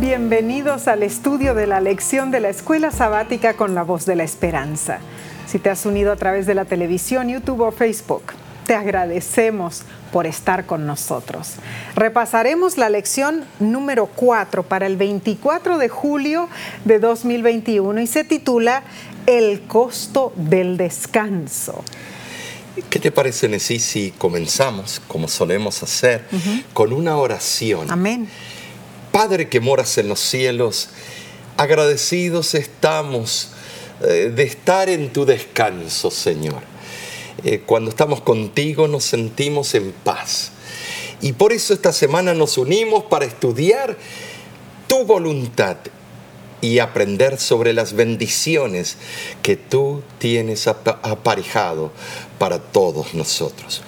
Bienvenidos al estudio de la lección de la Escuela Sabática con la Voz de la Esperanza. Si te has unido a través de la televisión, YouTube o Facebook, te agradecemos por estar con nosotros. Repasaremos la lección número 4 para el 24 de julio de 2021 y se titula El costo del descanso. ¿Qué te parece, Nesí, si comenzamos, como solemos hacer, con una oración? Amén. Padre que moras en los cielos, agradecidos estamos eh, de estar en tu descanso, Señor. Eh, cuando estamos contigo nos sentimos en paz. Y por eso esta semana nos unimos para estudiar tu voluntad y aprender sobre las bendiciones que tú tienes aparejado para todos nosotros.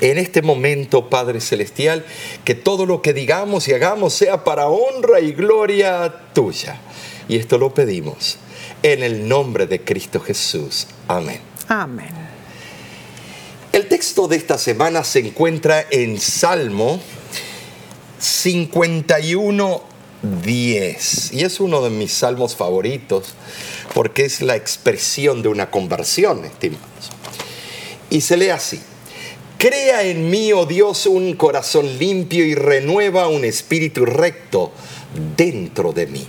En este momento, Padre Celestial, que todo lo que digamos y hagamos sea para honra y gloria tuya. Y esto lo pedimos en el nombre de Cristo Jesús. Amén. Amén. El texto de esta semana se encuentra en Salmo 51, 10. Y es uno de mis salmos favoritos porque es la expresión de una conversión, estimados. Y se lee así. Crea en mí, oh Dios, un corazón limpio y renueva un espíritu recto dentro de mí.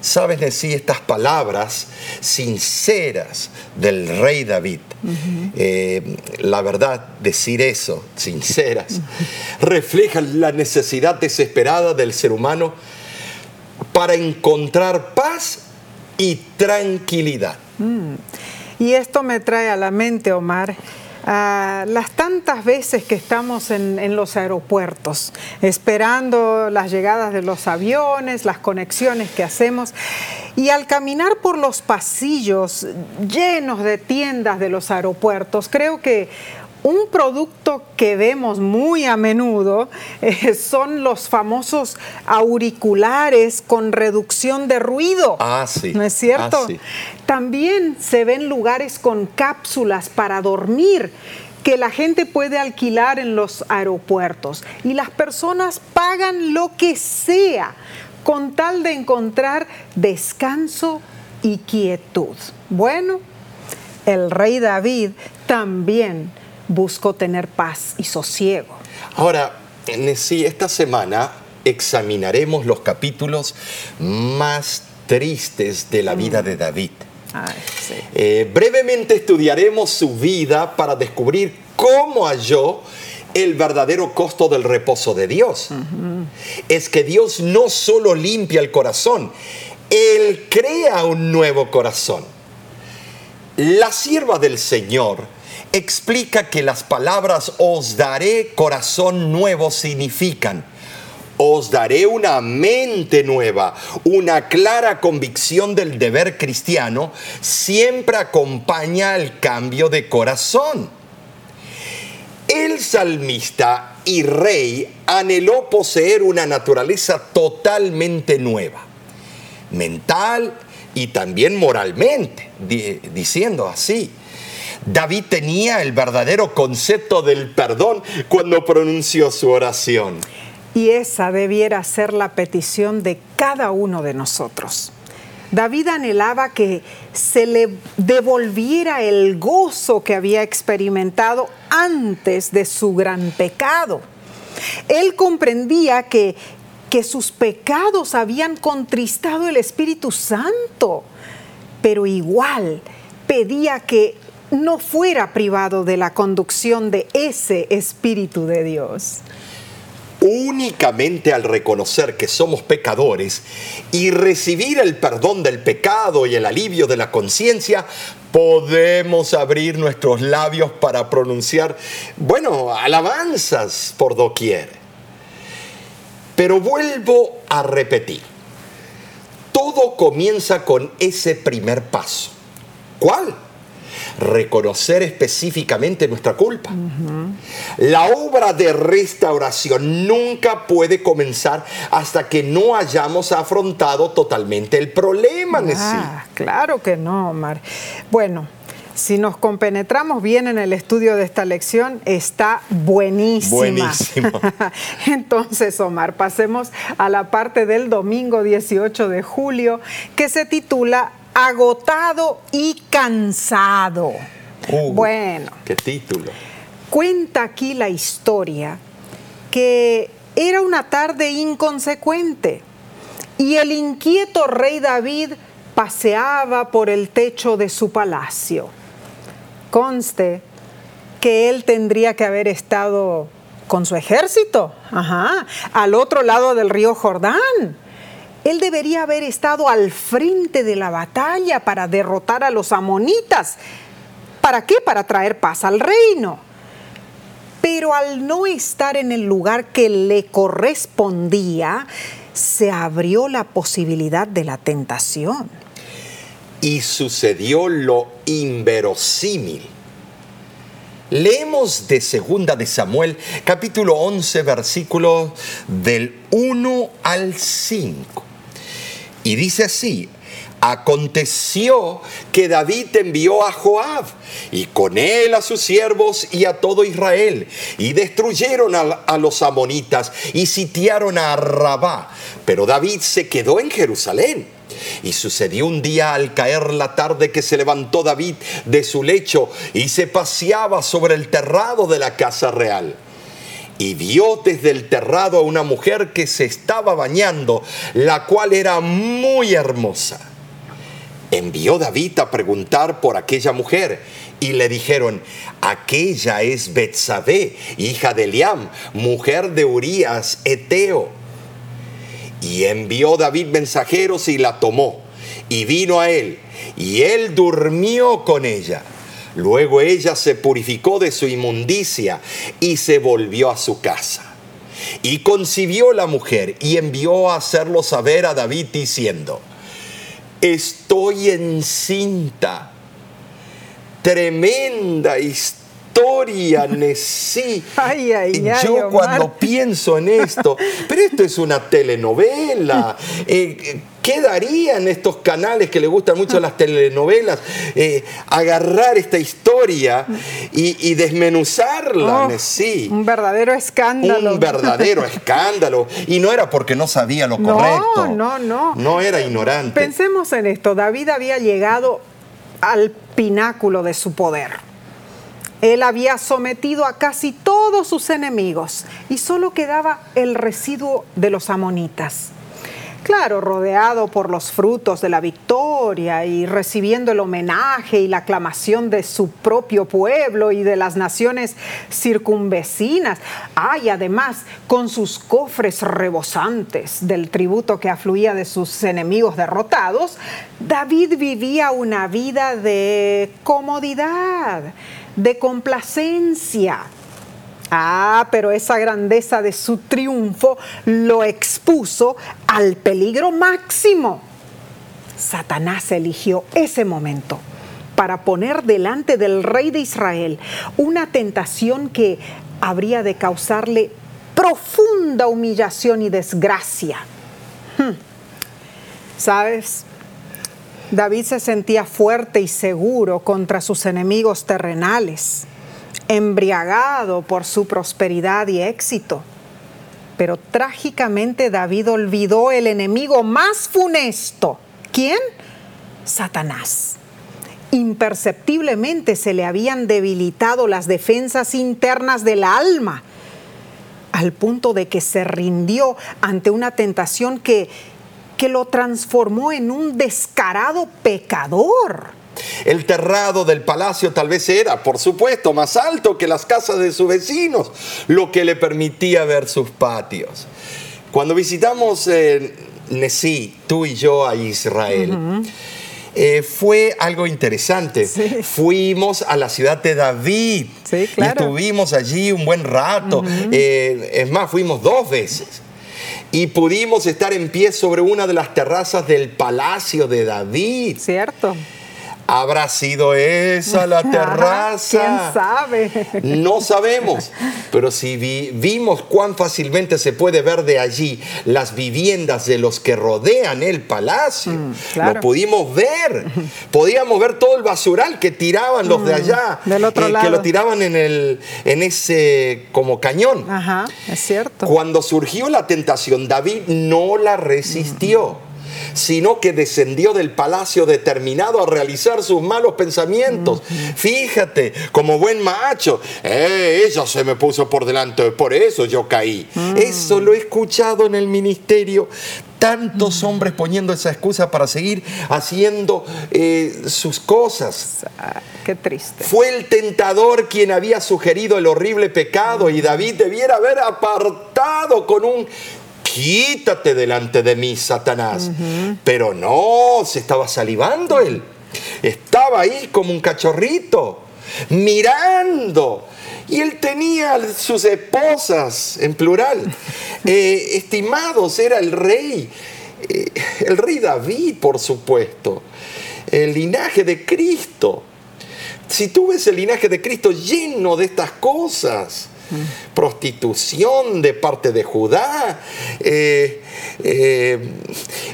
Sabes decir estas palabras sinceras del rey David. Eh, la verdad, decir eso, sinceras, refleja la necesidad desesperada del ser humano para encontrar paz y tranquilidad. Mm. Y esto me trae a la mente, Omar, las tantas veces que estamos en, los aeropuertos, esperando las llegadas de los aviones, las conexiones que hacemos, y al caminar por los pasillos llenos de tiendas de los aeropuertos, creo que un producto que vemos muy a menudo eh, son los famosos auriculares con reducción de ruido. Ah, sí. ¿No es cierto? Ah, sí. También se ven lugares con cápsulas para dormir que la gente puede alquilar en los aeropuertos y las personas pagan lo que sea con tal de encontrar descanso y quietud. Bueno, el rey David también busco tener paz y sosiego. Ahora, sí, esta semana examinaremos los capítulos más tristes de la vida de David. Eh, brevemente estudiaremos su vida para descubrir cómo halló el verdadero costo del reposo de Dios. Es que Dios no solo limpia el corazón, Él crea un nuevo corazón. La sierva del Señor explica que las palabras os daré corazón nuevo significan os daré una mente nueva, una clara convicción del deber cristiano, siempre acompaña el cambio de corazón. El salmista y rey anheló poseer una naturaleza totalmente nueva, mental y también moralmente, diciendo así. David tenía el verdadero concepto del perdón cuando pronunció su oración. Y esa debiera ser la petición de cada uno de nosotros. David anhelaba que se le devolviera el gozo que había experimentado antes de su gran pecado. Él comprendía que, que sus pecados habían contristado el Espíritu Santo, pero igual pedía que no fuera privado de la conducción de ese Espíritu de Dios. Únicamente al reconocer que somos pecadores y recibir el perdón del pecado y el alivio de la conciencia, podemos abrir nuestros labios para pronunciar, bueno, alabanzas por doquier. Pero vuelvo a repetir, todo comienza con ese primer paso. ¿Cuál? Reconocer específicamente nuestra culpa. La obra de restauración nunca puede comenzar hasta que no hayamos afrontado totalmente el problema. Ah, claro que no, Omar. Bueno, si nos compenetramos bien en el estudio de esta lección, está buenísima. Buenísima. Entonces, Omar, pasemos a la parte del domingo 18 de julio que se titula Agotado y cansado. Uh, bueno. ¿Qué título? Cuenta aquí la historia que era una tarde inconsecuente y el inquieto rey David paseaba por el techo de su palacio. Conste que él tendría que haber estado con su ejército, ajá, al otro lado del río Jordán. Él debería haber estado al frente de la batalla para derrotar a los amonitas. ¿Para qué? Para traer paz al reino. Pero al no estar en el lugar que le correspondía, se abrió la posibilidad de la tentación. Y sucedió lo inverosímil. Leemos de Segunda de Samuel, capítulo 11, versículos del 1 al 5. Y dice así, Aconteció que David envió a Joab y con él a sus siervos y a todo Israel y destruyeron a, los amonitas y sitiaron a Rabá. Pero David se quedó en Jerusalén. Y sucedió un día al caer la tarde que se levantó David de su lecho y se paseaba sobre el terrado de la casa real y vio desde el terrado a una mujer que se estaba bañando, la cual era muy hermosa envió David a preguntar por aquella mujer y le dijeron, aquella es Betsabé, hija de Eliam, mujer de Urías, Eteo. Y envió David mensajeros y la tomó y vino a él y él durmió con ella. Luego ella se purificó de su inmundicia y se volvió a su casa. Y concibió la mujer y envió a hacerlo saber a David diciendo, estoy encinta. Tremenda historia, Nesí. Ay, ay, ay, Yo cuando pienso en esto, pero esto es una telenovela. Eh, ¿Qué darían estos canales que le gustan mucho las telenovelas? Eh, agarrar esta historia y, desmenuzarla, oh, Un verdadero escándalo. Un verdadero escándalo. Y no era porque no sabía lo correcto. No, no. No era ignorante. Pensemos en esto. David había llegado al pináculo de su poder. Él había sometido a casi todos sus enemigos y solo quedaba el residuo de los amonitas. Claro, rodeado por los frutos de la victoria y recibiendo el homenaje y la aclamación de su propio pueblo y de las naciones circunvecinas. Ay, además, con sus cofres rebosantes del tributo que afluía de sus enemigos derrotados, David vivía una vida de comodidad, de complacencia Ah, pero esa grandeza de su triunfo lo expuso al peligro máximo. Satanás eligió ese momento para poner delante del rey de Israel una tentación que habría de causarle profunda humillación y desgracia. Hmm. ¿Sabes? David se sentía fuerte y seguro contra sus enemigos terrenales embriagado por su prosperidad y éxito. Pero trágicamente David olvidó el enemigo más funesto. ¿Quién? Satanás. Imperceptiblemente se le habían debilitado las defensas internas del alma, al punto de que se rindió ante una tentación que, que lo transformó en un descarado pecador. El terrado del palacio tal vez era, por supuesto, más alto que las casas de sus vecinos, lo que le permitía ver sus patios. Cuando visitamos eh, Nesí, tú y yo a Israel, eh, fue algo interesante. Fuimos a la ciudad de David y estuvimos allí un buen rato. Eh, es más, fuimos dos veces y pudimos estar en pie sobre una de las terrazas del palacio de David. Cierto ¿Habrá sido esa la terraza? ¿Quién sabe? No sabemos, pero si vimos cuán fácilmente se puede ver de allí las viviendas de los que rodean el palacio, mm, lo pudimos ver. Podíamos ver todo el basural que tiraban los de mm, allá, del otro lado. Eh, que lo tiraban en, el, en ese como cañón. Ajá, es cierto. Cuando surgió la tentación, David no la resistió sino que descendió del palacio determinado a realizar sus malos pensamientos. Fíjate, como buen macho, eh, ella se me puso por delante, por eso yo caí. Mm. Eso lo he escuchado en el ministerio tantos mm. hombres poniendo esa excusa para seguir haciendo eh, sus cosas. Qué triste. Fue el tentador quien había sugerido el horrible pecado y David debiera haber apartado con un quítate delante de mí, Satanás. Pero no, se estaba salivando él. Estaba ahí como un cachorrito, mirando. Y él tenía sus esposas, en plural. Eh, estimados, era el rey, eh, el rey David, por supuesto. El linaje de Cristo. Si tú ves el linaje de Cristo lleno de estas cosas, prostitución de parte de Judá. Eh, eh,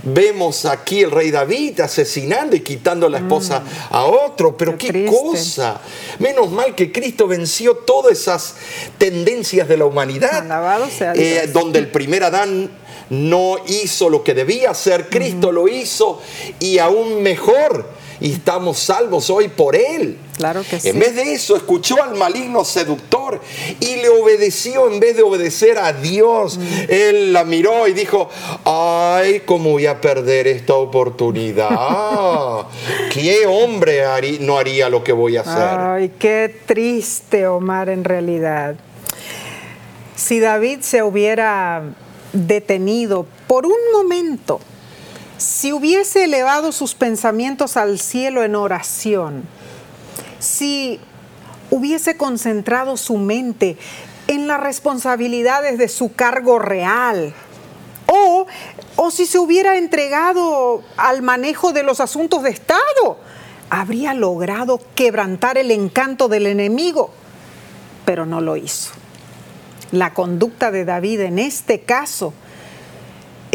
vemos aquí el rey David asesinando y quitando la esposa mm. a otro, pero qué, cosa. Menos mal que Cristo venció todas esas tendencias de la humanidad, eh, donde el primer Adán no hizo lo que debía hacer, Cristo lo hizo y aún mejor y estamos salvos hoy por Él. Claro que sí. En vez de eso, escuchó al maligno seductor y le obedeció en vez de obedecer a Dios. Mm. Él la miró y dijo, ay, ¿cómo voy a perder esta oportunidad? ¿Qué hombre no haría lo que voy a hacer? Ay, qué triste, Omar, en realidad. Si David se hubiera detenido por un momento, si hubiese elevado sus pensamientos al cielo en oración, si hubiese concentrado su mente en las responsabilidades de su cargo real, o, o si se hubiera entregado al manejo de los asuntos de Estado, habría logrado quebrantar el encanto del enemigo, pero no lo hizo. La conducta de David en este caso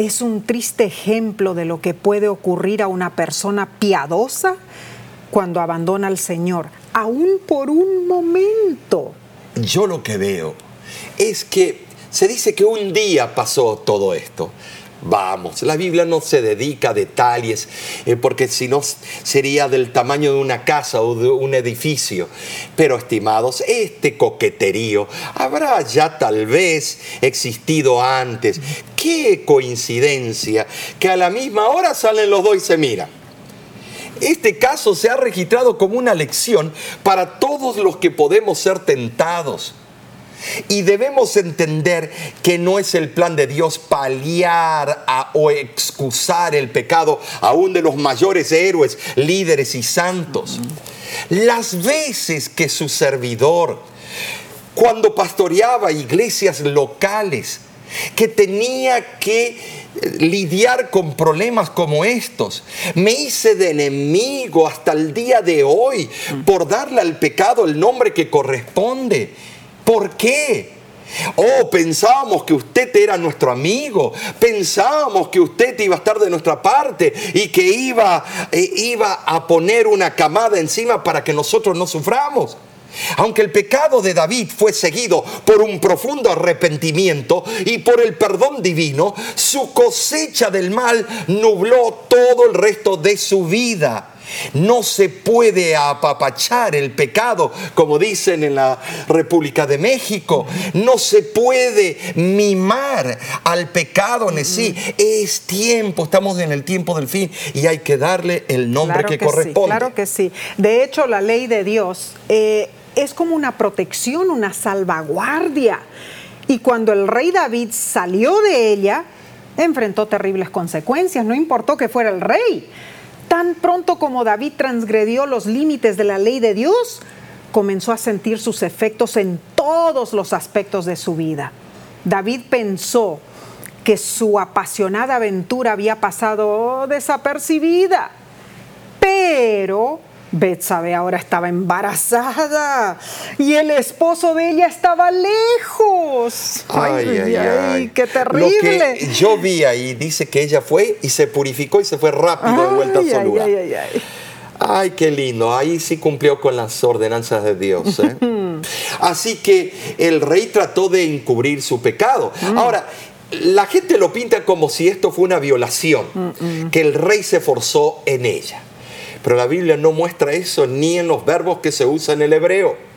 es un triste ejemplo de lo que puede ocurrir a una persona piadosa cuando abandona al Señor, aún por un momento. Yo lo que veo es que se dice que un día pasó todo esto. Vamos, la Biblia no se dedica a detalles, eh, porque si no sería del tamaño de una casa o de un edificio. Pero estimados, este coqueterío habrá ya tal vez existido antes. Qué coincidencia que a la misma hora salen los dos y se miran. Este caso se ha registrado como una lección para todos los que podemos ser tentados y debemos entender que no es el plan de Dios paliar o excusar el pecado aún de los mayores héroes, líderes y santos. Las veces que su servidor, cuando pastoreaba iglesias locales, que tenía que lidiar con problemas como estos. Me hice de enemigo hasta el día de hoy por darle al pecado el nombre que corresponde. ¿Por qué? Oh, pensábamos que usted era nuestro amigo, pensábamos que usted iba a estar de nuestra parte y que iba, eh, iba a poner una camada encima para que nosotros no suframos. Aunque el pecado de David fue seguido por un profundo arrepentimiento y por el perdón divino, su cosecha del mal nubló todo el resto de su vida. No se puede apapachar el pecado, como dicen en la República de México. No se puede mimar al pecado en sí. Es tiempo, estamos en el tiempo del fin y hay que darle el nombre que, corresponde. claro que sí. De hecho, la ley de Dios eh, es como una protección, una salvaguardia. Y cuando el rey David salió de ella, enfrentó terribles consecuencias, no importó que fuera el rey. Tan pronto como David transgredió los límites de la ley de Dios, comenzó a sentir sus efectos en todos los aspectos de su vida. David pensó que su apasionada aventura había pasado desapercibida, pero Betsabe ahora estaba embarazada y el esposo de ella estaba lejos. Ay, ay, ay, qué terrible. Lo que yo vi ahí dice que ella fue y se purificó y se fue rápido de vuelta a su lugar. Ay, ay, ay. Ay, qué lindo. Ahí sí cumplió con las ordenanzas de Dios. ¿eh? Así que el rey trató de encubrir su pecado. Mm. Ahora, la gente lo pinta como si esto fue una violación, mm, mm. que el rey se forzó en ella. Pero la Biblia no muestra eso ni en los verbos que se usan en el hebreo.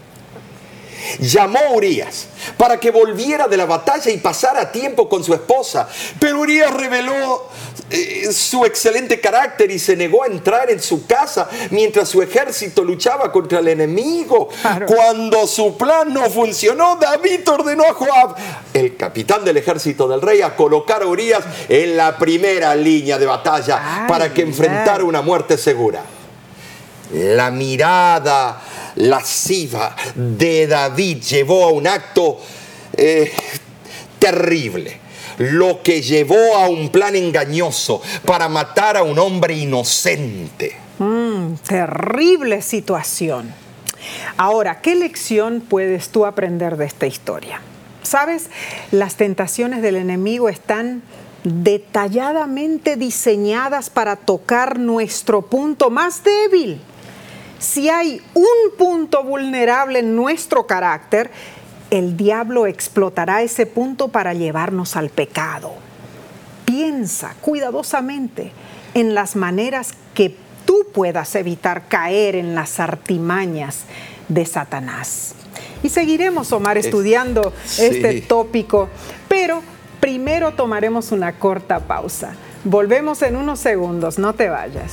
Llamó a Urias para que volviera de la batalla y pasara tiempo con su esposa. Pero Urias reveló eh, su excelente carácter y se negó a entrar en su casa mientras su ejército luchaba contra el enemigo. Cuando su plan no funcionó, David ordenó a Joab, el capitán del ejército del rey, a colocar a Urias en la primera línea de batalla para que enfrentara una muerte segura. La mirada lasciva de David llevó a un acto eh, terrible lo que llevó a un plan engañoso para matar a un hombre inocente. Mm, terrible situación. Ahora, ¿qué lección puedes tú aprender de esta historia? Sabes, las tentaciones del enemigo están detalladamente diseñadas para tocar nuestro punto más débil. Si hay un punto vulnerable en nuestro carácter, el diablo explotará ese punto para llevarnos al pecado. Piensa cuidadosamente en las maneras que tú puedas evitar caer en las artimañas de Satanás. Y seguiremos, Omar, estudiando este tópico, pero primero tomaremos una corta pausa. Volvemos en unos segundos, no te vayas.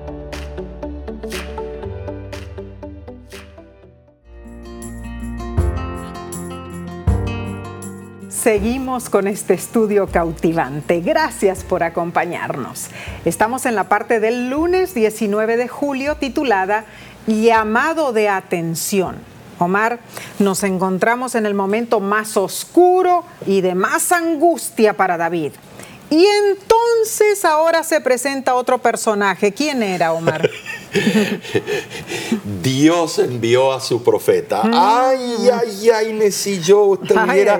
Seguimos con este estudio cautivante. Gracias por acompañarnos. Estamos en la parte del lunes 19 de julio titulada Llamado de atención. Omar, nos encontramos en el momento más oscuro y de más angustia para David. Y entonces ahora se presenta otro personaje. ¿Quién era, Omar? Dios envió a su profeta. Mm. Ay, ay, ay, si yo estuviera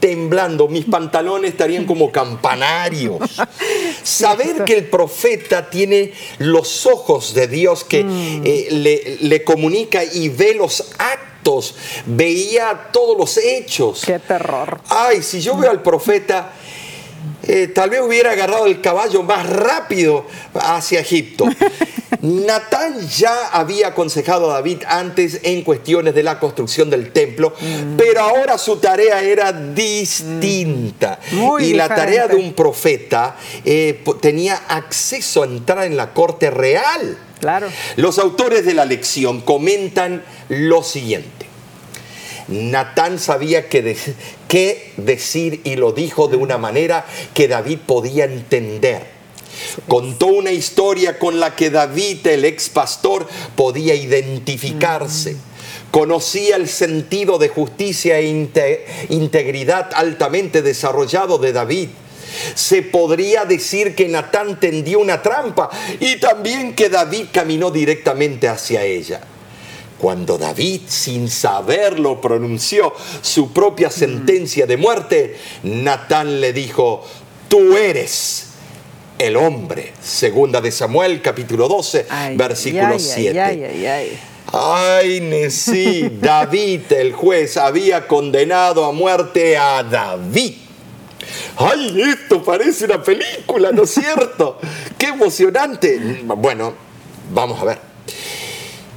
temblando, mis pantalones estarían como campanarios. Saber que el profeta tiene los ojos de Dios que mm. eh, le, le comunica y ve los actos, veía todos los hechos. Qué terror. Ay, si yo veo al profeta eh, tal vez hubiera agarrado el caballo más rápido hacia Egipto. Natán ya había aconsejado a David antes en cuestiones de la construcción del templo, mm. pero ahora su tarea era distinta. Mm. y la tarea de un profeta eh, tenía acceso a entrar en la corte real. Claro. Los autores de la lección comentan lo siguiente. Natán sabía qué, decir y lo dijo de una manera que David podía entender. Contó una historia con la que David, el ex pastor, podía identificarse. Conocía el sentido de justicia e integridad altamente desarrollado de David. Se podría decir que Natán tendió una trampa y también que David caminó directamente hacia ella. Cuando David, sin saberlo, pronunció su propia sentencia de muerte, Natán le dijo, tú eres el hombre. Segunda de Samuel, capítulo 12, versículo 7. Ay, ay, Nesí, David, el juez, había condenado a muerte a David. ¡Ay, esto parece una película, ¿no es cierto? ¡Qué emocionante! Bueno, vamos a ver.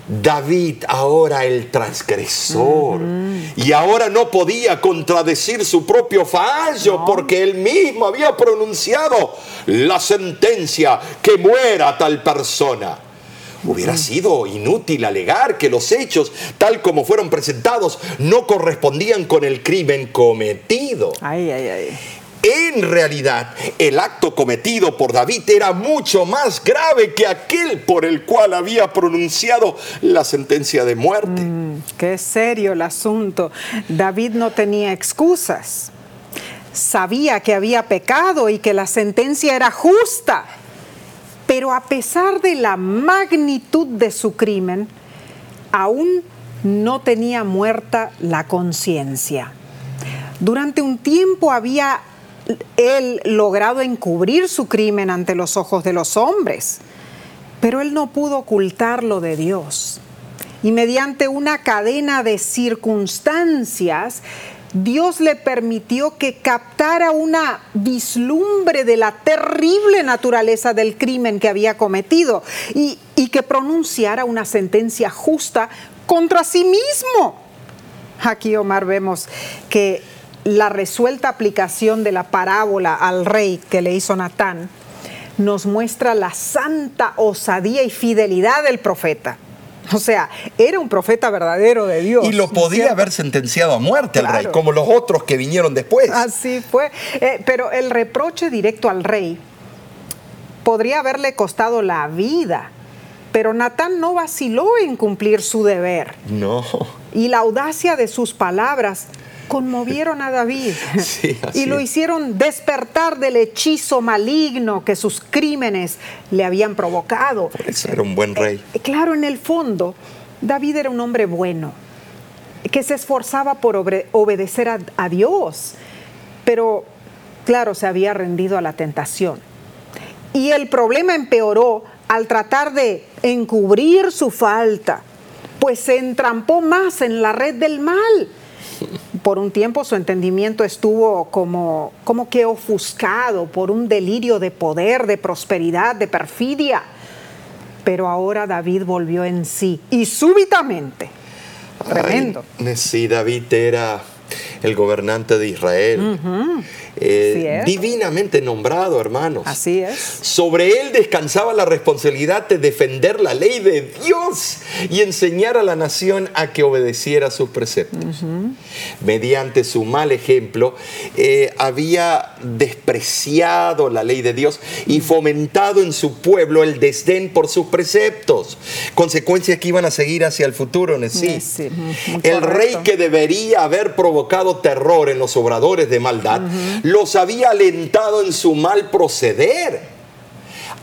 David ahora el transgresor. Y ahora no podía contradecir su propio fallo porque él mismo había pronunciado la sentencia que muera tal persona. Hubiera sido inútil alegar que los hechos, tal como fueron presentados, no correspondían con el crimen cometido. Ay, ay, ay. En realidad, el acto cometido por David era mucho más grave que aquel por el cual había pronunciado la sentencia de muerte. Mm, qué serio el asunto. David no tenía excusas. Sabía que había pecado y que la sentencia era justa. Pero a pesar de la magnitud de su crimen, aún no tenía muerta la conciencia. Durante un tiempo había él logrado encubrir su crimen ante los ojos de los hombres, pero él no pudo ocultarlo de Dios. Y mediante una cadena de circunstancias, Dios le permitió que captara una vislumbre de la terrible naturaleza del crimen que había cometido y, y que pronunciara una sentencia justa contra sí mismo. Aquí, Omar, vemos que la resuelta aplicación de la parábola al rey que le hizo Natán nos muestra la santa osadía y fidelidad del profeta. O sea, era un profeta verdadero de Dios. Y lo podía haber sentenciado a muerte al rey, como los otros que vinieron después. Así fue. Eh, pero el reproche directo al rey podría haberle costado la vida. Pero Natán no vaciló en cumplir su deber. No. Y la audacia de sus palabras conmovieron a David y lo hicieron despertar del hechizo maligno que sus crímenes le habían provocado. eso era un buen rey. Eh, claro, en el fondo, David era un hombre bueno, que se esforzaba por obedecer a Dios, pero claro, se había rendido a la tentación. Y el problema empeoró al tratar de encubrir su falta, pues se entrampó más en la red del mal por un tiempo su entendimiento estuvo como, como que ofuscado por un delirio de poder, de prosperidad, de perfidia. Pero ahora David volvió en sí y súbitamente. Tremendo. sí, David era el gobernante de Israel. Eh, divinamente nombrado, hermanos. Así es. Sobre él descansaba la responsabilidad de defender la ley de Dios y enseñar a la nación a que obedeciera sus preceptos. Mediante su mal ejemplo, eh, había despreciado la ley de Dios y fomentado en su pueblo el desdén por sus preceptos. Consecuencias que iban a seguir hacia el futuro, sí. El rey que debería haber provocado terror en los obradores de maldad, los había alentado en su mal proceder.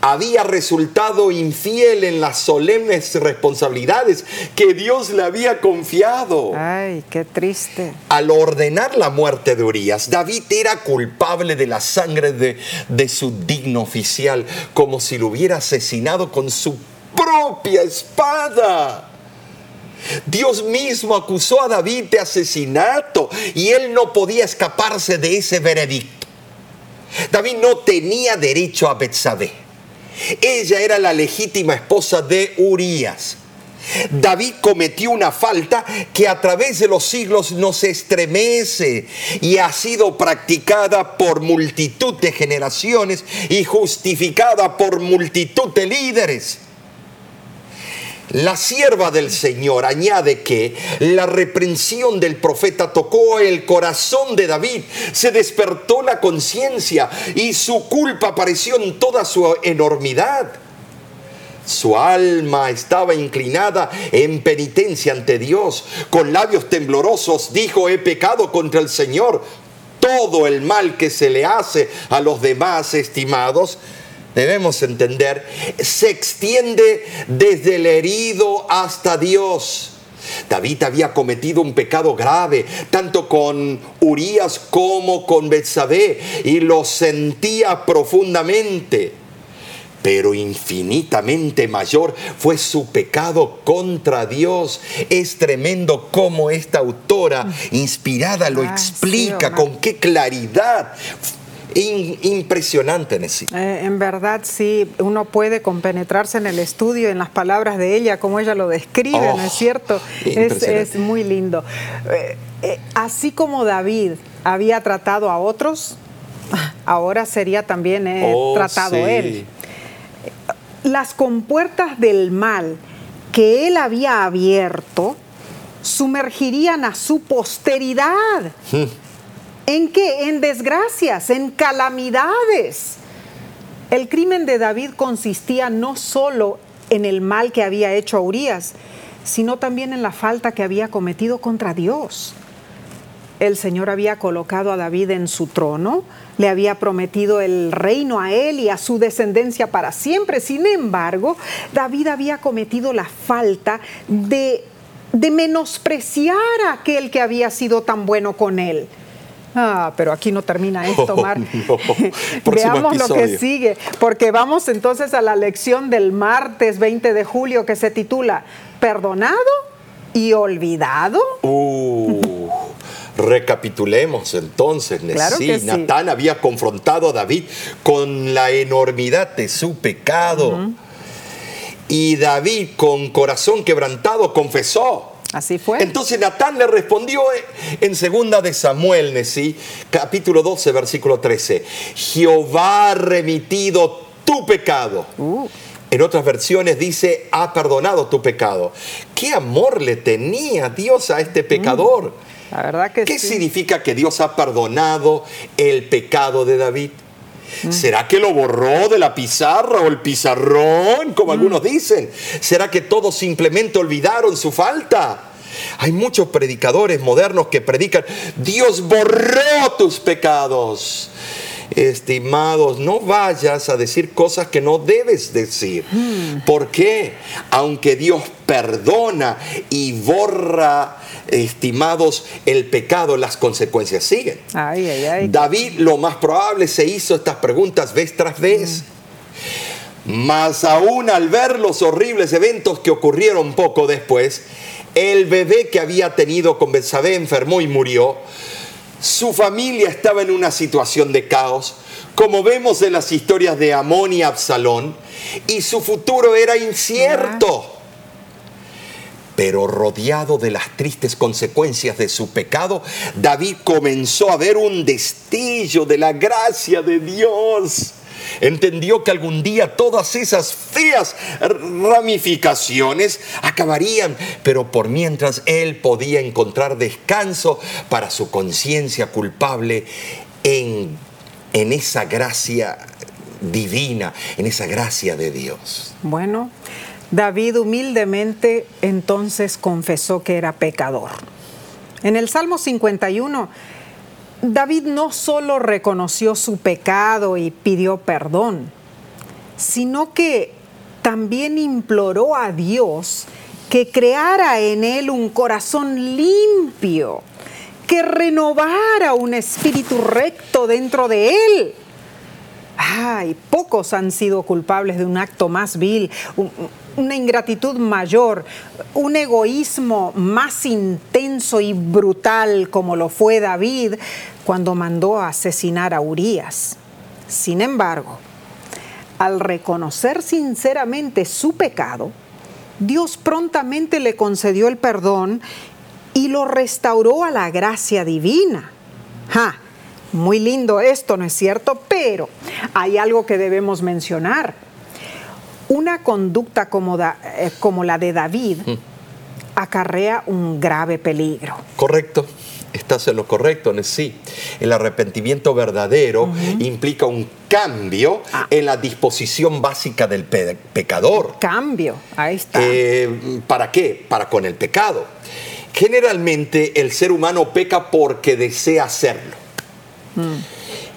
Había resultado infiel en las solemnes responsabilidades que Dios le había confiado. Ay, qué triste. Al ordenar la muerte de Urias, David era culpable de la sangre de, de su digno oficial, como si lo hubiera asesinado con su propia espada. Dios mismo acusó a David de asesinato y él no podía escaparse de ese veredicto. David no tenía derecho a Betsabé. Ella era la legítima esposa de Urías. David cometió una falta que a través de los siglos nos estremece y ha sido practicada por multitud de generaciones y justificada por multitud de líderes. La sierva del Señor añade que la reprensión del profeta tocó el corazón de David, se despertó la conciencia y su culpa apareció en toda su enormidad. Su alma estaba inclinada en penitencia ante Dios. Con labios temblorosos dijo, he pecado contra el Señor. Todo el mal que se le hace a los demás estimados debemos entender, se extiende desde el herido hasta Dios. David había cometido un pecado grave, tanto con Urías como con Betsabé, y lo sentía profundamente. Pero infinitamente mayor fue su pecado contra Dios. Es tremendo cómo esta autora inspirada lo explica, con qué claridad impresionante, Nessie. Eh, en verdad, sí, uno puede compenetrarse en el estudio, en las palabras de ella, como ella lo describe, ¿no es oh, cierto? Es, muy lindo. Eh, eh, así como David había tratado a otros, ahora sería también oh, tratado él. Las compuertas del mal que él había abierto sumergirían a su posteridad. ¿En qué? En desgracias, en calamidades. El crimen de David consistía no solo en el mal que había hecho a Urias, sino también en la falta que había cometido contra Dios. El Señor había colocado a David en su trono, le había prometido el reino a él y a su descendencia para siempre. Sin embargo, David había cometido la falta de, de menospreciar a aquel que había sido tan bueno con él. Ah, pero aquí no termina esto, Mar. Veamos lo que sigue, porque vamos entonces a la lección del martes 20 de julio que se titula Perdonado y olvidado. Uh, recapitulemos entonces, claro Natán había confrontado a David con la enormidad de su pecado. Y David, con corazón quebrantado, confesó Así fue. Entonces Natán le respondió en segunda de Samuel, Nesí, capítulo 12, versículo 13. Jehová ha remitido tu pecado. Uh. En otras versiones dice, ha perdonado tu pecado. ¿Qué amor le tenía Dios a este pecador? Mm. La verdad que ¿Qué significa que Dios ha perdonado el pecado de David? Mm. ¿Será que lo borró de la pizarra o el pizarrón, como mm. algunos dicen? ¿Será que todos simplemente olvidaron su falta? Hay muchos predicadores modernos que predican, Dios borró tus pecados. Estimados, no vayas a decir cosas que no debes decir. Mm. ¿Por qué? Aunque Dios perdona y borra estimados, el pecado, las consecuencias siguen. David lo más probable se hizo estas preguntas vez tras vez. Mas aún al ver los horribles eventos que ocurrieron poco después, el bebé que había tenido con Betsabé enfermó y murió. Su familia estaba en una situación de caos, como vemos en las historias de Amón y Absalón, y su futuro era incierto pero rodeado de las tristes consecuencias de su pecado, David comenzó a ver un destello de la gracia de Dios. Entendió que algún día todas esas feas ramificaciones acabarían, pero por mientras él podía encontrar descanso para su conciencia culpable en, en esa gracia divina, en esa gracia de Dios. Bueno, David humildemente entonces confesó que era pecador. En el Salmo 51, David no solo reconoció su pecado y pidió perdón, sino que también imploró a Dios que creara en él un corazón limpio, que renovara un espíritu recto dentro de él. Ay, pocos han sido culpables de un acto más vil, una ingratitud mayor, un egoísmo más intenso y brutal como lo fue David cuando mandó a asesinar a Urias. Sin embargo, al reconocer sinceramente su pecado, Dios prontamente le concedió el perdón y lo restauró a la gracia divina. Ja, muy lindo esto, ¿no es cierto? Pero hay algo que debemos mencionar una conducta como, eh, como la de David mm. acarrea un grave peligro. Correcto. Estás en lo correcto, sí. El arrepentimiento verdadero implica un cambio ah. en la disposición básica del pecador. Cambio, ahí está. Eh, ¿Para qué? Para con el pecado. Generalmente el ser humano peca porque desea hacerlo. Mm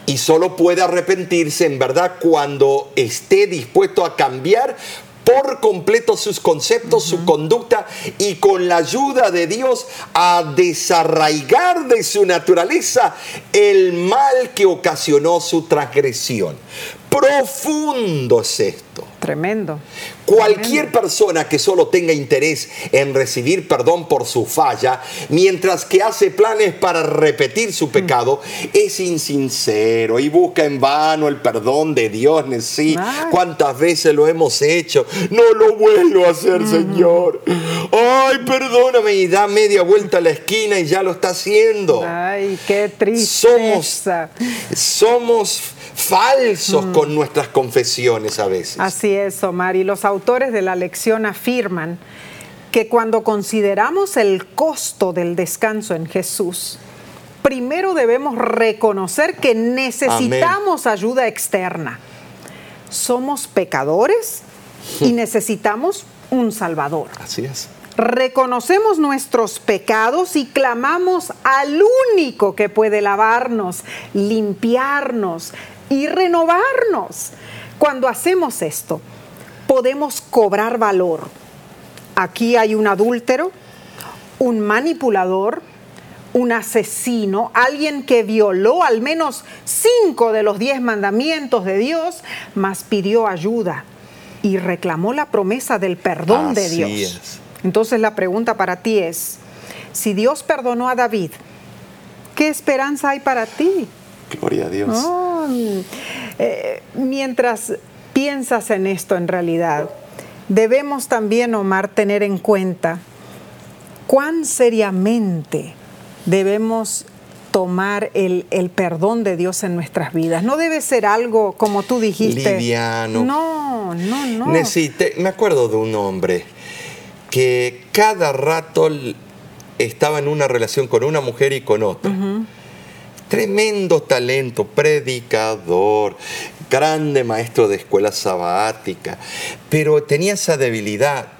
y solo puede arrepentirse en verdad cuando esté dispuesto a cambiar por completo sus conceptos, su conducta y con la ayuda de Dios a desarraigar de su naturaleza el mal que ocasionó su transgresión. Profundo es esto. Tremendo. Cualquier persona que solo tenga interés en recibir perdón por su falla, mientras que hace planes para repetir su pecado, es insincero y busca en vano el perdón de Dios. Sí, cuántas veces lo hemos hecho. No lo vuelvo a hacer, Señor. Ay, perdóname y da media vuelta a la esquina y ya lo está haciendo. Ay, qué triste. Somos, somos falsos con nuestras confesiones a veces. Así es, Omar. Y los autores de la lección afirman que cuando consideramos el costo del descanso en Jesús, primero debemos reconocer que necesitamos ayuda externa. Somos pecadores y necesitamos un Salvador. Así es. Reconocemos nuestros pecados y clamamos al único que puede lavarnos, limpiarnos y renovarnos. Cuando hacemos esto, podemos cobrar valor. Aquí hay un adúltero, un manipulador, un asesino, alguien que violó al menos cinco de los diez mandamientos de Dios, mas pidió ayuda y reclamó la promesa del perdón de Dios. Entonces la pregunta para ti es, si Dios perdonó a David, ¿qué esperanza hay para ti? Gloria a Dios. Eh, mientras piensas en esto en realidad, debemos también, Omar, tener en cuenta cuán seriamente debemos tomar el, perdón de Dios en nuestras vidas. No debe ser algo, como tú dijiste. Liviano. No, no, no. me acuerdo de un hombre que cada rato estaba en una relación con una mujer y con otra. Tremendo talento, predicador, grande maestro de escuela sabática, pero tenía esa debilidad.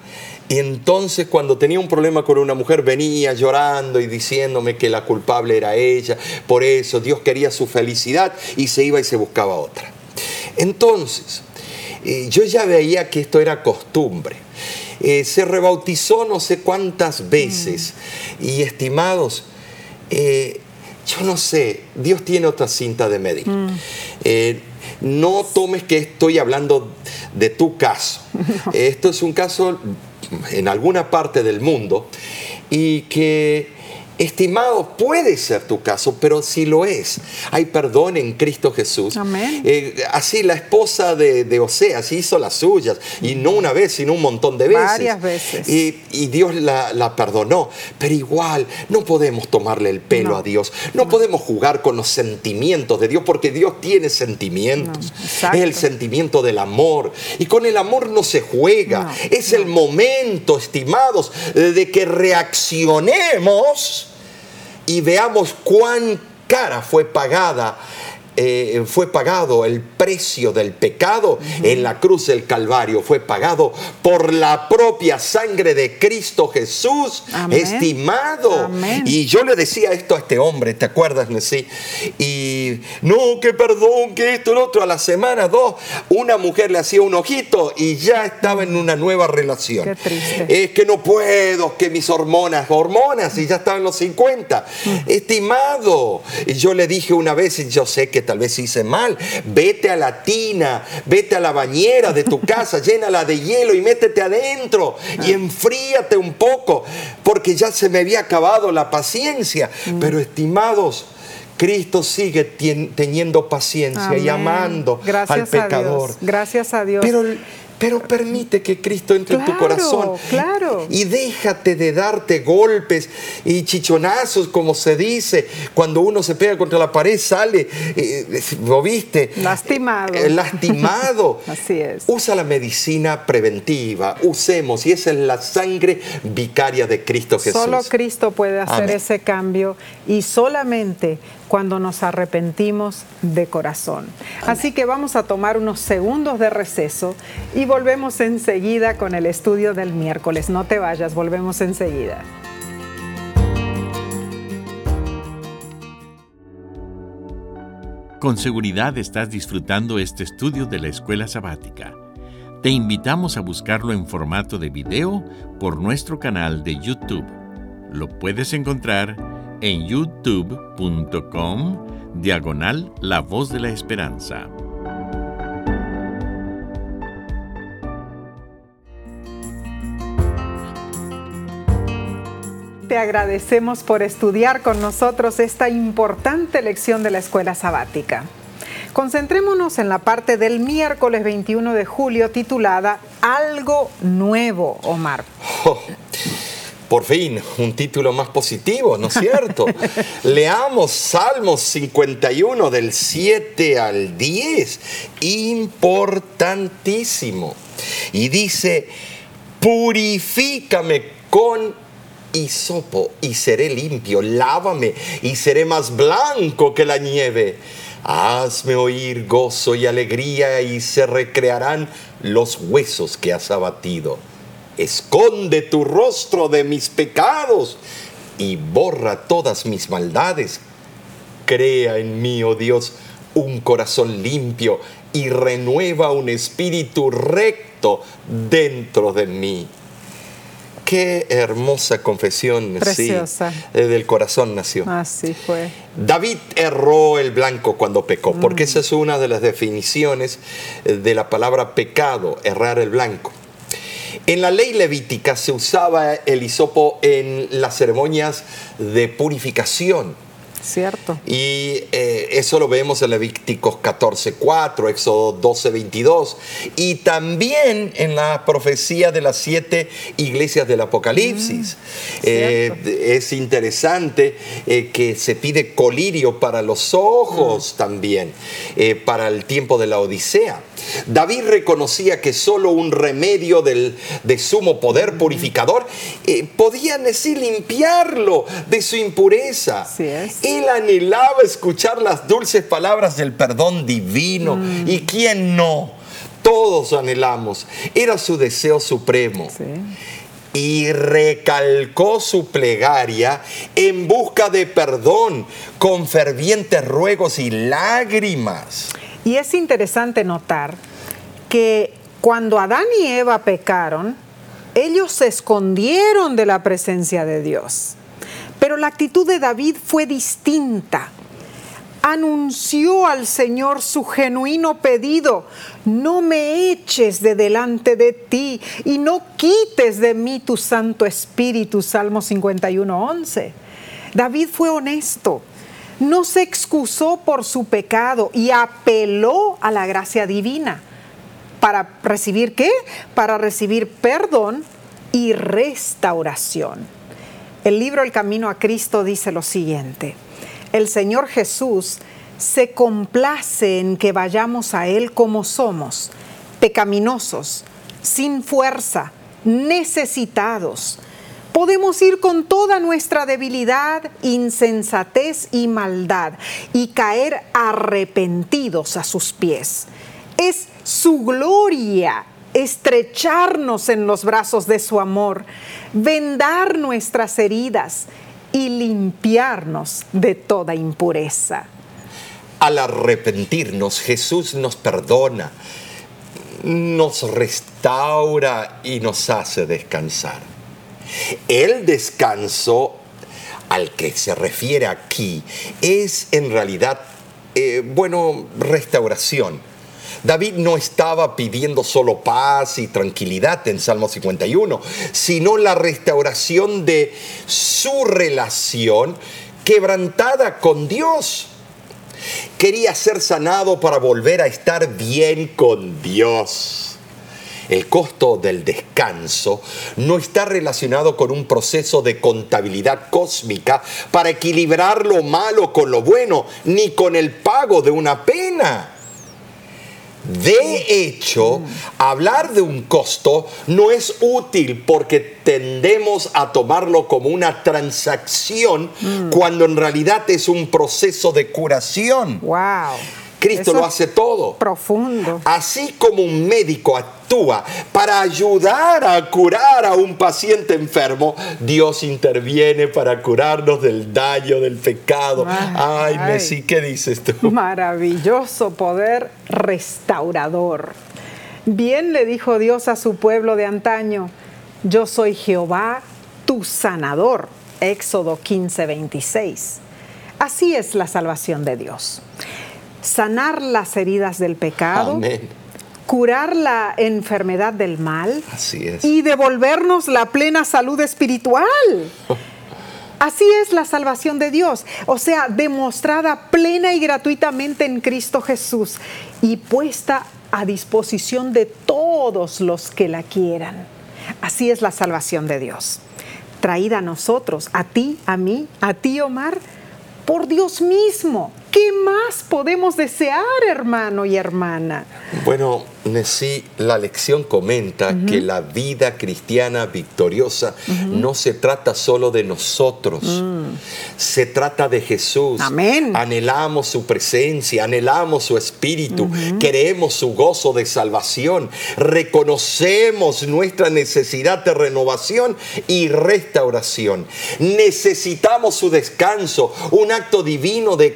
Y entonces cuando tenía un problema con una mujer venía llorando y diciéndome que la culpable era ella, por eso Dios quería su felicidad y se iba y se buscaba otra. Entonces, eh, yo ya veía que esto era costumbre. Eh, se rebautizó no sé cuántas veces y estimados, eh, yo no sé, Dios tiene otra cinta de medir. Mm. no tomes que estoy hablando de tu caso. Esto es un caso en alguna parte del mundo y que Estimado, puede ser tu caso, pero si lo es, hay perdón en Cristo Jesús. Amén. Eh, así la esposa de, de, Oseas hizo las suyas, y no una vez, sino un montón de veces. Varias veces. Y, Dios la, perdonó. Pero igual, no podemos tomarle el pelo a Dios. No, podemos jugar con los sentimientos de Dios, porque Dios tiene sentimientos. es el sentimiento del amor. Y con el amor no se juega. es el momento, estimados, de que reaccionemos y veamos cuán cara fue pagada eh, fue pagado el precio del pecado en la cruz del Calvario, fue pagado por la propia sangre de Cristo Jesús, estimado. Y yo le decía esto a este hombre, ¿te acuerdas, sí Y no, que perdón, que esto, el otro, a la semana, dos, una mujer le hacía un ojito y ya estaba en una nueva relación. Qué triste. Es que no puedo, que mis hormonas, hormonas, y ya estaba en los 50. Mm. Estimado, y yo le dije una vez, y yo sé que tal vez hice mal. Vete a la tina, vete a la bañera de tu casa, llénala de hielo y métete adentro y enfríate un poco, porque ya se me había acabado la paciencia. Mm. Pero estimados, Cristo sigue teniendo paciencia y amando al pecador. Gracias a Dios. Pero pero permite que Cristo entre en tu corazón. Claro. Y déjate de darte golpes y chichonazos, como se dice. Cuando uno se pega contra la pared, sale, eh, ¿lo viste? Lastimado. Eh, lastimado. Así es. Usa la medicina preventiva. Usemos. Y esa es la sangre vicaria de Cristo Jesús. Solo Cristo puede hacer ese cambio. Y solamente cuando nos arrepentimos de corazón. Así que vamos a tomar unos segundos de receso y volvemos enseguida con el estudio del miércoles. No te vayas, volvemos enseguida. Con seguridad estás disfrutando este estudio de la escuela sabática. Te invitamos a buscarlo en formato de video por nuestro canal de YouTube. Lo puedes encontrar en youtube.com diagonal La Voz de la Esperanza. Te agradecemos por estudiar con nosotros esta importante lección de la escuela sabática. Concentrémonos en la parte del miércoles 21 de julio titulada Algo Nuevo, Omar. Oh, por fin, un título más positivo, ¿no es cierto? Leamos Salmos 51 del 7 al 10, importantísimo. Y dice, purifícame con hisopo y seré limpio, lávame y seré más blanco que la nieve. Hazme oír gozo y alegría y se recrearán los huesos que has abatido. Esconde tu rostro de mis pecados y borra todas mis maldades. Crea en mí, oh Dios, un corazón limpio y renueva un espíritu recto dentro de mí. Qué hermosa confesión Preciosa. Eh, del corazón nació. Así fue. David erró el blanco cuando pecó, porque esa es una de las definiciones eh, de la palabra pecado, errar el blanco. En la ley levítica se usaba el hisopo en las ceremonias de purificación Cierto. Y eh, eso lo vemos en Levíticos 14.4, Éxodo 12.22 y también en la profecía de las siete iglesias del Apocalipsis. Mm, eh, es interesante eh, que se pide colirio para los ojos mm. también, para el tiempo de la Odisea. David reconocía que solo un remedio del, de sumo poder purificador podía decir limpiarlo de su impureza. Así es. Él anhelaba escuchar las dulces palabras del perdón divino. Mm. ¿Y quién no? Todos anhelamos. Era su deseo supremo. Y recalcó su plegaria en busca de perdón con fervientes ruegos y lágrimas. Y es interesante notar que cuando Adán y Eva pecaron, ellos se escondieron de la presencia de Dios. Pero la actitud de David fue distinta. Anunció al Señor su genuino pedido, no me eches de delante de ti y no quites de mí tu Santo Espíritu, Salmo 51, 11. David fue honesto, no se excusó por su pecado y apeló a la gracia divina. ¿Para recibir qué? Para recibir perdón y restauración. El libro El Camino a Cristo dice lo siguiente, el Señor Jesús se complace en que vayamos a Él como somos, pecaminosos, sin fuerza, necesitados. Podemos ir con toda nuestra debilidad, insensatez y maldad y caer arrepentidos a sus pies. Es su gloria estrecharnos en los brazos de su amor, vendar nuestras heridas y limpiarnos de toda impureza. Al arrepentirnos, Jesús nos perdona, nos restaura y nos hace descansar. El descanso al que se refiere aquí es en realidad, eh, bueno, restauración David no estaba pidiendo solo paz y tranquilidad en Salmo 51, sino la restauración de su relación quebrantada con Dios. Quería ser sanado para volver a estar bien con Dios. El costo del descanso no está relacionado con un proceso de contabilidad cósmica para equilibrar lo malo con lo bueno, ni con el pago de una pena. De hecho, hablar de un costo no es útil porque tendemos a tomarlo como una transacción mm. cuando en realidad es un proceso de curación. Wow. Cristo lo hace todo. Profundo. Así como un médico actúa para ayudar a curar a un paciente enfermo, Dios interviene para curarnos del daño, del pecado. Ay, Messi, ¿qué dices tú? Maravilloso poder restaurador. Bien le dijo Dios a su pueblo de antaño, yo soy Jehová, tu sanador. Éxodo 15, 26. Así es la salvación de Dios sanar las heridas del pecado, curar la enfermedad del mal y devolvernos la plena salud espiritual. Así es la salvación de Dios, o sea, demostrada plena y gratuitamente en Cristo Jesús y puesta a disposición de todos los que la quieran. Así es la salvación de Dios, traída a nosotros, a ti, a mí, a ti, Omar, por Dios mismo. ¿Qué más podemos desear, hermano y hermana? Bueno, Sí, la lección comenta que la vida cristiana victoriosa no se trata solo de nosotros, mm. se trata de Jesús. Amén. Anhelamos su presencia, anhelamos su espíritu, queremos su gozo de salvación, reconocemos nuestra necesidad de renovación y restauración. Necesitamos su descanso, un acto divino de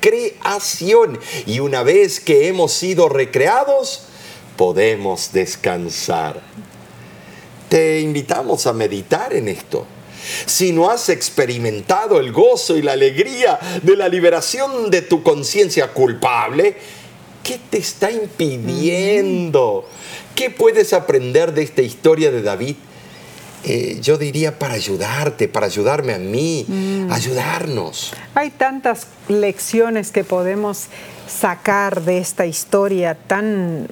recreación. Y una vez que hemos sido recreados, podemos descansar. Te invitamos a meditar en esto. Si no has experimentado el gozo y la alegría de la liberación de tu conciencia culpable, ¿qué te está impidiendo? ¿Qué puedes aprender de esta historia de David? Eh, yo diría para ayudarte, para ayudarme a mí, mm. ayudarnos. Hay tantas lecciones que podemos sacar de esta historia tan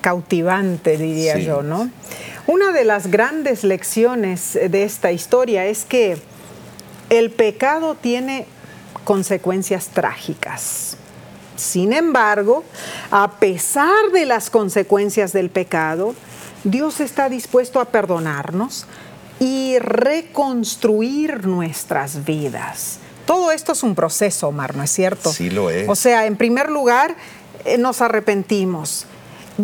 cautivante, diría yo, ¿no? Una de las grandes lecciones de esta historia es que el pecado tiene consecuencias trágicas. Sin embargo, a pesar de las consecuencias del pecado, Dios está dispuesto a perdonarnos y reconstruir nuestras vidas. Todo esto es un proceso, Omar, ¿no es cierto? Sí lo es. O sea, en primer lugar, eh, nos arrepentimos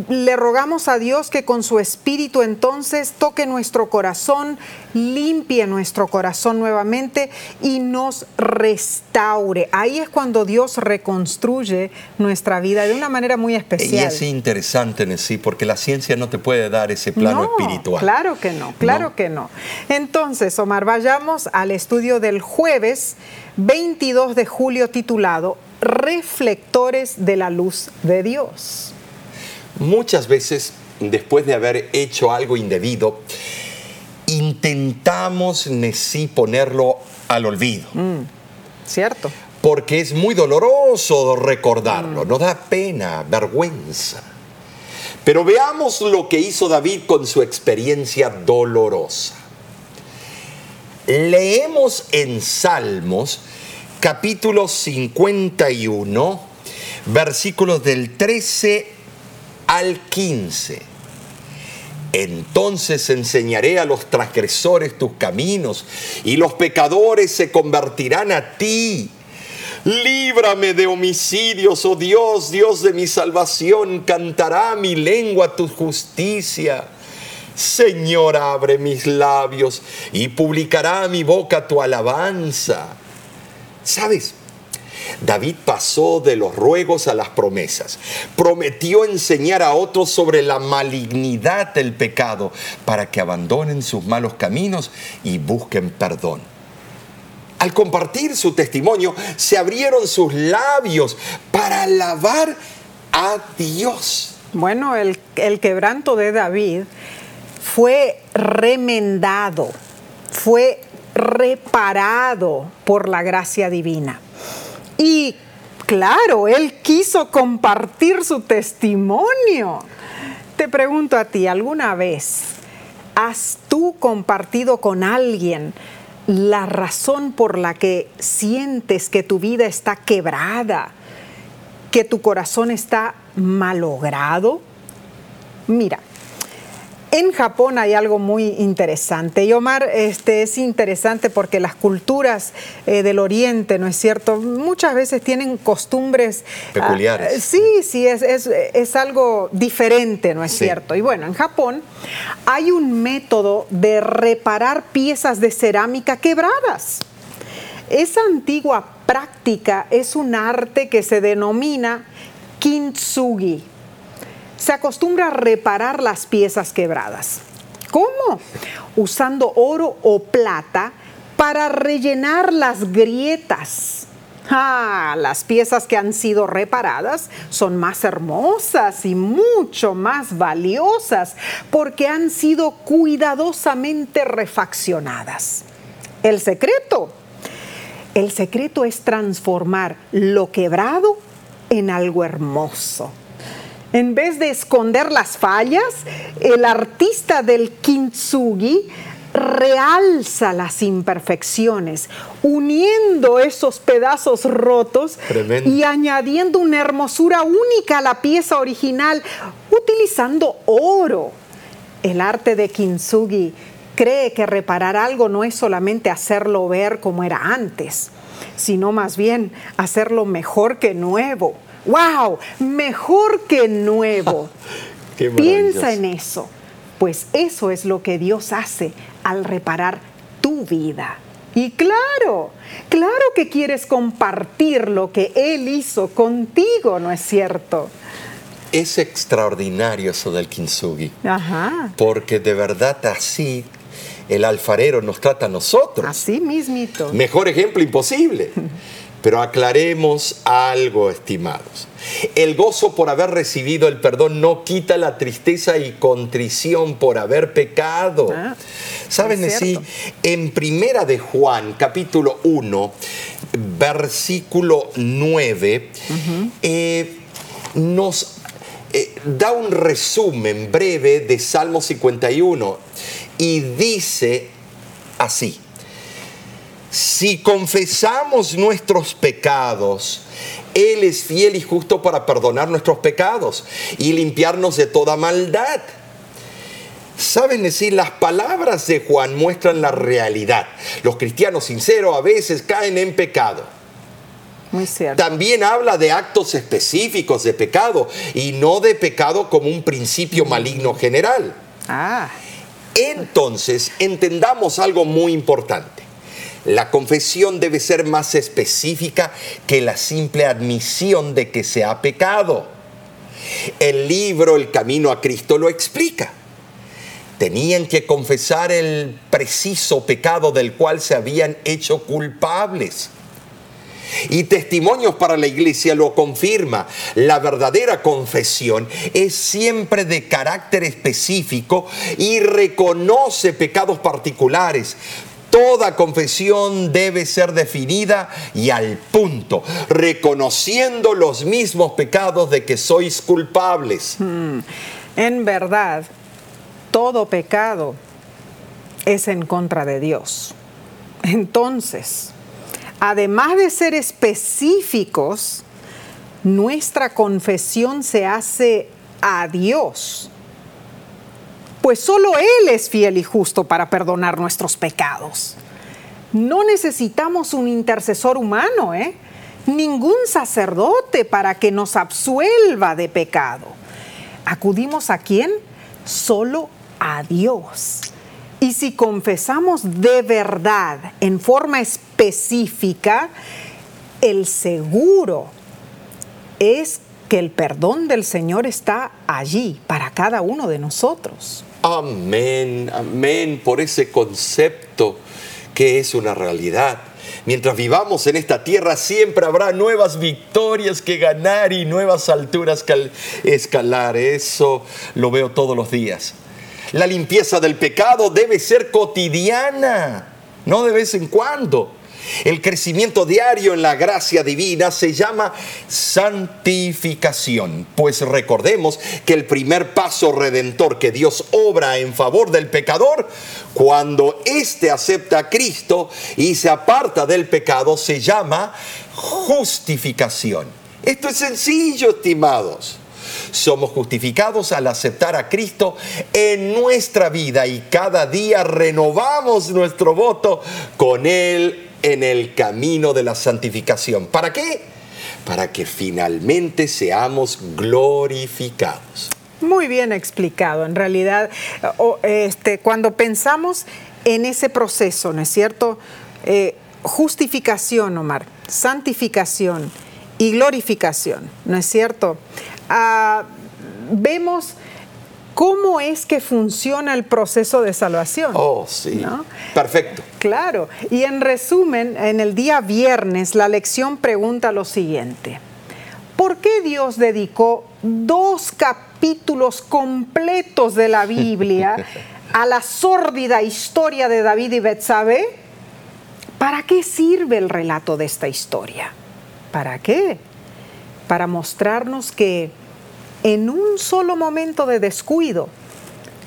le rogamos a Dios que con su espíritu entonces toque nuestro corazón, limpie nuestro corazón nuevamente y nos restaure. Ahí es cuando Dios reconstruye nuestra vida de una manera muy especial. Y es interesante, en sí, porque la ciencia no te puede dar ese plano espiritual. Claro que no, claro que no. Entonces, Omar, vayamos al estudio del jueves 22 de julio titulado Reflectores de la luz de Dios. Muchas veces, después de haber hecho algo indebido, intentamos sí ponerlo al olvido. Mm, cierto. Porque es muy doloroso recordarlo, mm. nos da pena, vergüenza. Pero veamos lo que hizo David con su experiencia dolorosa. Leemos en Salmos capítulo 51, versículos del 13 al 15. Entonces enseñaré a los transgresores tus caminos y los pecadores se convertirán a ti. Líbrame de homicidios, oh Dios, Dios de mi salvación, cantará mi lengua tu justicia. Señor, abre mis labios y publicará mi boca tu alabanza. ¿Sabes? David pasó de los ruegos a las promesas. Prometió enseñar a otros sobre la malignidad del pecado para que abandonen sus malos caminos y busquen perdón. Al compartir su testimonio, se abrieron sus labios para alabar a Dios. Bueno, el, quebranto de David fue remendado, fue reparado por la gracia divina. Y claro, él quiso compartir su testimonio. Te pregunto a ti, ¿alguna vez has tú compartido con alguien la razón por la que sientes que tu vida está quebrada, que tu corazón está malogrado? Mira, en Japón hay algo muy interesante. Y Omar, este, es interesante porque las culturas eh, del Oriente, ¿no es cierto? Muchas veces tienen costumbres ah, peculiares. sí, sí, es, es, algo diferente, ¿no es cierto? Y bueno, en Japón hay un método de reparar piezas de cerámica quebradas. Esa antigua práctica es un arte que se denomina kintsugi se acostumbra a reparar las piezas quebradas. ¿Cómo? Usando oro o plata para rellenar las grietas. Ah, las piezas que han sido reparadas son más hermosas y mucho más valiosas porque han sido cuidadosamente refaccionadas. El secreto. El secreto es transformar lo quebrado en algo hermoso. En vez de esconder las fallas, el artista del kintsugi realza las imperfecciones, uniendo esos pedazos rotos y añadiendo una hermosura única a la pieza original, utilizando oro. El arte de Kintsugi cree que reparar algo no es solamente hacerlo ver como era antes, sino más bien hacerlo mejor que nuevo. ¡Wow! Mejor que nuevo. Piensa en eso, pues eso es lo que Dios hace al reparar tu vida. Y claro, claro que quieres compartir lo que Él hizo contigo, ¿no es cierto? Es extraordinario eso del kintsugi. Ajá. Porque de verdad así el alfarero nos trata a nosotros. Así mismito. Mejor ejemplo imposible. Pero aclaremos algo, estimados. El gozo por haber recibido el perdón no quita la tristeza y contrición por haber pecado. Ah, ¿Saben sí? En Primera de Juan, capítulo 1, versículo 9, eh, nos eh, da un resumen breve de Salmo 51 y dice así, si confesamos nuestros pecados, Él es fiel y justo para perdonar nuestros pecados y limpiarnos de toda maldad. Saben decir, las palabras de Juan muestran la realidad. Los cristianos sinceros a veces caen en pecado. Muy cierto. También habla de actos específicos de pecado y no de pecado como un principio maligno general. Ah. Entonces, entendamos algo muy importante. La confesión debe ser más específica que la simple admisión de que se ha pecado. El libro El Camino a Cristo lo explica. Tenían que confesar el preciso pecado del cual se habían hecho culpables. Y testimonios para la iglesia lo confirma. La verdadera confesión es siempre de carácter específico y reconoce pecados particulares. Toda confesión debe ser definida y al punto, reconociendo los mismos pecados de que sois culpables. Hmm. En verdad, todo pecado es en contra de Dios. Entonces, además de ser específicos, nuestra confesión se hace a Dios. Pues solo Él es fiel y justo para perdonar nuestros pecados. No necesitamos un intercesor humano, ¿eh? ningún sacerdote para que nos absuelva de pecado. ¿Acudimos a quién? Solo a Dios. Y si confesamos de verdad, en forma específica, el seguro es que el perdón del Señor está allí para cada uno de nosotros. Amén, amén por ese concepto que es una realidad. Mientras vivamos en esta tierra siempre habrá nuevas victorias que ganar y nuevas alturas que escalar. Eso lo veo todos los días. La limpieza del pecado debe ser cotidiana, no de vez en cuando. El crecimiento diario en la gracia divina se llama santificación, pues recordemos que el primer paso redentor que Dios obra en favor del pecador, cuando éste acepta a Cristo y se aparta del pecado, se llama justificación. Esto es sencillo, estimados. Somos justificados al aceptar a Cristo en nuestra vida y cada día renovamos nuestro voto con Él en el camino de la santificación. ¿Para qué? Para que finalmente seamos glorificados. Muy bien explicado. En realidad, este, cuando pensamos en ese proceso, ¿no es cierto? Eh, justificación, Omar, santificación y glorificación, ¿no es cierto? Ah, vemos cómo es que funciona el proceso de salvación. Oh, sí. Perfecto. Claro. Y en resumen, en el día viernes, la lección pregunta lo siguiente. ¿Por qué Dios dedicó dos capítulos completos de la Biblia a la sórdida historia de David y Betsabé? ¿Para qué sirve el relato de esta historia? ¿Para qué? Para mostrarnos que en un solo momento de descuido,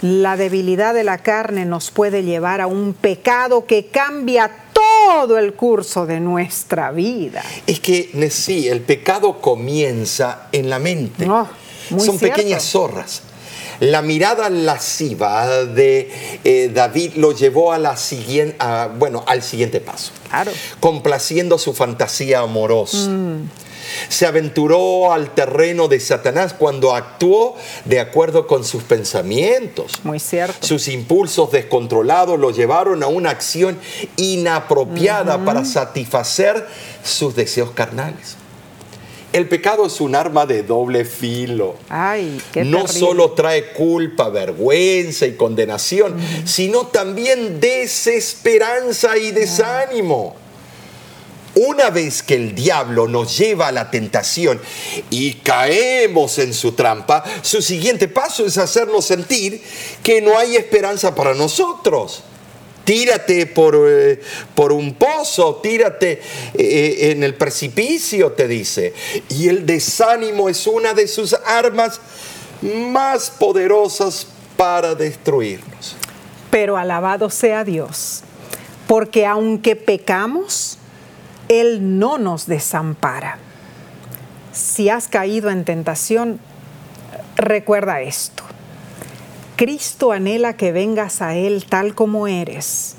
La debilidad de la carne nos puede llevar a un pecado que cambia todo el curso de nuestra vida. Es que sí, el pecado comienza en la mente. Son pequeñas zorras. La mirada lasciva de eh, David lo llevó a la siguiente, bueno, al siguiente paso. Claro. Complaciendo su fantasía amorosa. Mm se aventuró al terreno de Satanás cuando actuó de acuerdo con sus pensamientos. Muy cierto. Sus impulsos descontrolados lo llevaron a una acción inapropiada para satisfacer sus deseos carnales. El pecado es un arma de doble filo. Ay, qué no solo trae culpa, vergüenza y condenación, sino también desesperanza y desánimo. Una vez que el diablo nos lleva a la tentación y caemos en su trampa, su siguiente paso es hacernos sentir que no hay esperanza para nosotros. Tírate por, eh, por un pozo, tírate eh, en el precipicio, te dice. Y el desánimo es una de sus armas más poderosas para destruirnos. Pero alabado sea Dios, porque aunque pecamos, él no nos desampara. Si has caído en tentación, recuerda esto. Cristo anhela que vengas a Él tal como eres.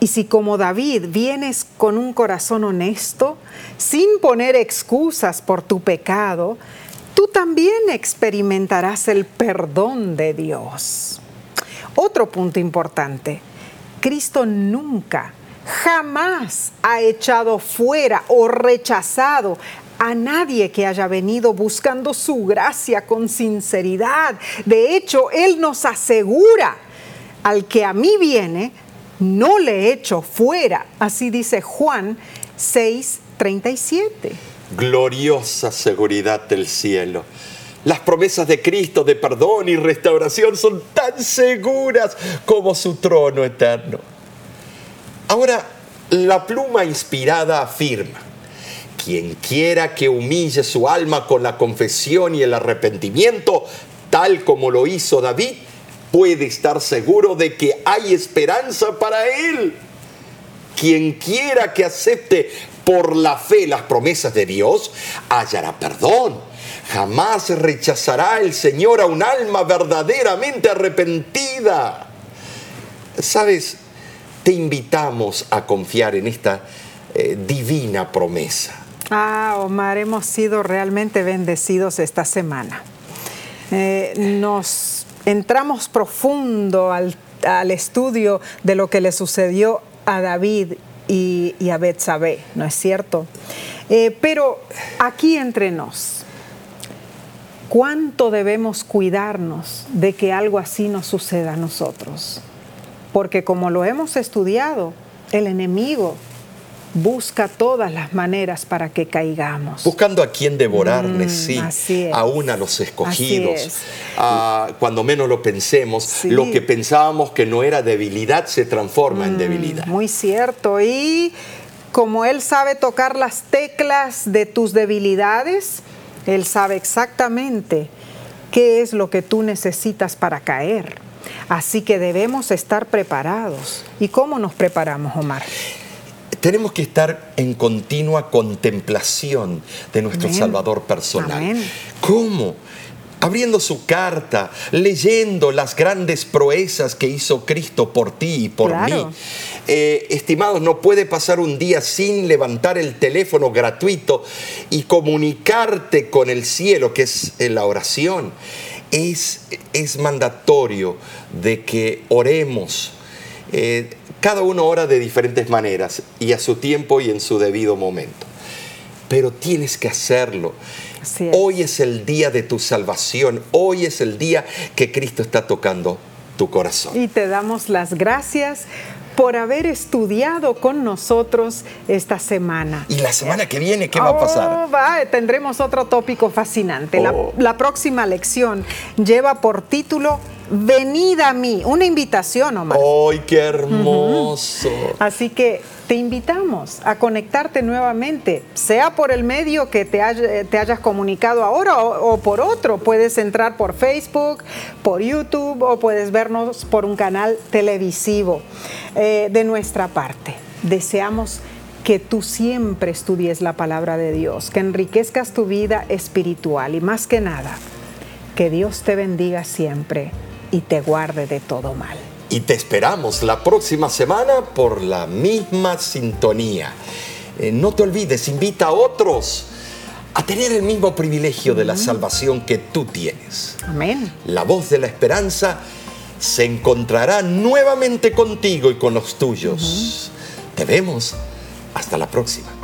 Y si como David vienes con un corazón honesto, sin poner excusas por tu pecado, tú también experimentarás el perdón de Dios. Otro punto importante, Cristo nunca jamás ha echado fuera o rechazado a nadie que haya venido buscando su gracia con sinceridad. De hecho, Él nos asegura, al que a mí viene, no le echo fuera. Así dice Juan 6:37. Gloriosa seguridad del cielo. Las promesas de Cristo de perdón y restauración son tan seguras como su trono eterno. Ahora, la pluma inspirada afirma, quien quiera que humille su alma con la confesión y el arrepentimiento, tal como lo hizo David, puede estar seguro de que hay esperanza para él. Quien quiera que acepte por la fe las promesas de Dios, hallará perdón. Jamás rechazará el Señor a un alma verdaderamente arrepentida. ¿Sabes? Te invitamos a confiar en esta eh, divina promesa. Ah, Omar, hemos sido realmente bendecidos esta semana. Eh, nos entramos profundo al, estudio de lo que le sucedió a David y, a Betsabé, ¿no es cierto? Eh, pero aquí entre nos, ¿cuánto debemos cuidarnos de que algo así nos suceda a nosotros? Porque como lo hemos estudiado, el enemigo busca todas las maneras para que caigamos. Buscando a quien devorar, mm, sí, aún a los escogidos. Ah, cuando menos lo pensemos, lo que pensábamos que no era debilidad se transforma en mm, debilidad. Muy cierto. Y como Él sabe tocar las teclas de tus debilidades, Él sabe exactamente qué es lo que tú necesitas para caer. Así que debemos estar preparados. ¿Y cómo nos preparamos, Omar? Tenemos que estar en continua contemplación de nuestro Salvador personal. ¿Cómo? abriendo su carta, leyendo las grandes proezas que hizo Cristo por ti y por mí. Eh, estimados, no puede pasar un día sin levantar el teléfono gratuito y comunicarte con el cielo, que es la oración es, es mandatorio de que oremos. Eh, cada uno ora de diferentes maneras y a su tiempo y en su debido momento. Pero tienes que hacerlo. Hoy es el día de tu salvación. Hoy es el día que Cristo está tocando tu corazón. Y te damos las gracias por haber estudiado con nosotros esta semana. ¿Y la semana que viene qué va a pasar? Oh, tendremos otro tópico fascinante. La, oh. la próxima lección lleva por título venid a mí. Una invitación, Omar. ¡Ay, qué hermoso! Así que te invitamos a conectarte nuevamente, sea por el medio que te, hayas comunicado ahora o, por otro. Puedes entrar por Facebook, por YouTube o puedes vernos por un canal televisivo. Eh, de nuestra parte, deseamos que tú siempre estudies la palabra de Dios, que enriquezcas tu vida espiritual y más que nada, que Dios te bendiga siempre y te guarde de todo mal. Y te esperamos la próxima semana por la misma sintonía. Eh, no te olvides, invita a otros a tener el mismo privilegio de la salvación que tú tienes. Amén. La voz de la esperanza se encontrará nuevamente contigo y con los tuyos. Te vemos. Hasta la próxima.